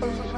Bye.